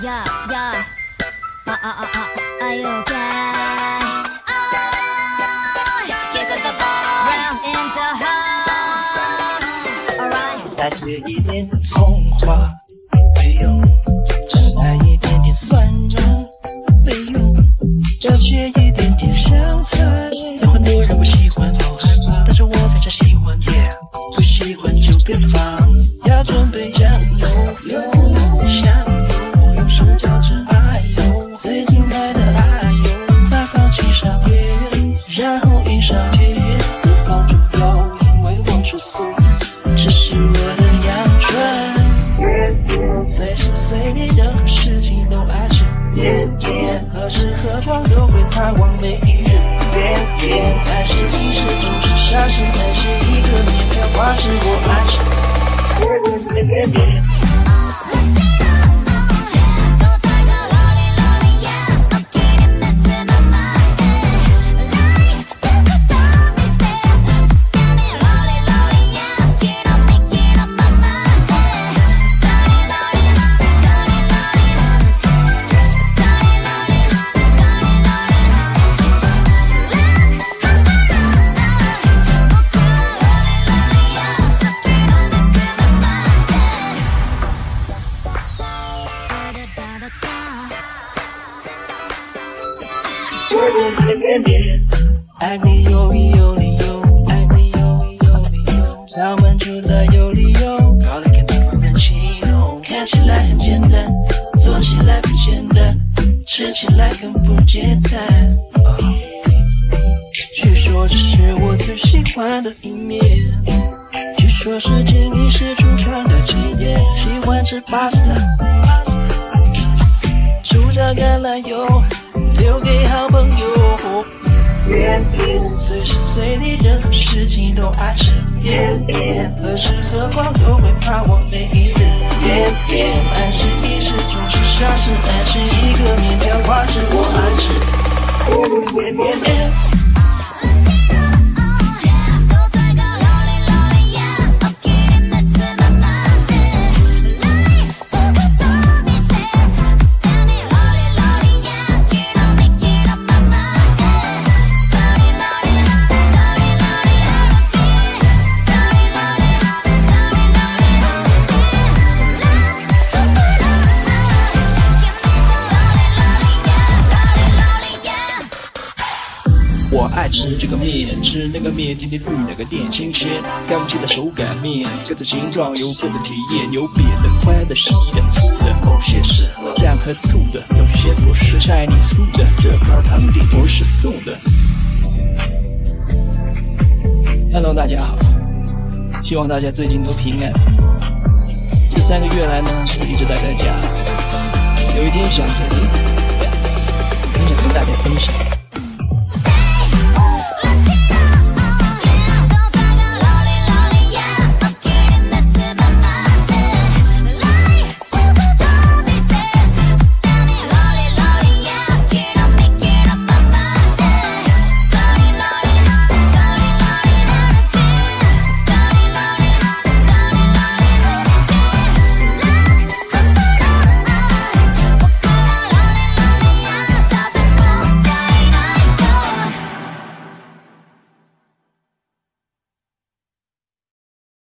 Yeah, yeah. Uh, uh, uh, uh. Are you okay? Oh, the ball. Round in the house. Alright. 再吃一点点葱花，没有；再来一点点蒜蓉，没用；要切一点点香菜。有很多人不喜欢，好害怕但是我非常喜欢。不喜欢就别放。最精彩的爱油，再放几勺盐，然后一勺甜，不放猪油，因为我出素。这是我的阳春，随时随地任何事情都爱吃，何时何况都会盼望每一日。爱是一时总是傻事，爱是一个面条花是我爱吃。爱你有理有理由，爱你有理有理由，上门出来有理由，搞得跟地方人形容，看起来很简单，做起来不简单，吃起来更不简单。据说这是我最喜欢的一面，据说是经历是祖传的经验，喜欢吃 pasta，主加橄榄油，留给好朋友。随时随地任何事情都爱吃，何时何况都会怕我每一日。爱是一时总是傻事，爱是一个面条花是吃这个面，吃那个面，天天去那个店新鲜，刚切的手擀面，各种形状有各种体验，有扁的、宽的、细的、粗的，某些适合酱和醋的，有些不是菜你素的，这块汤底不是素的。Hello，大家好，希望大家最近都平安。这三个月来呢，我一直待在家，有一天想着，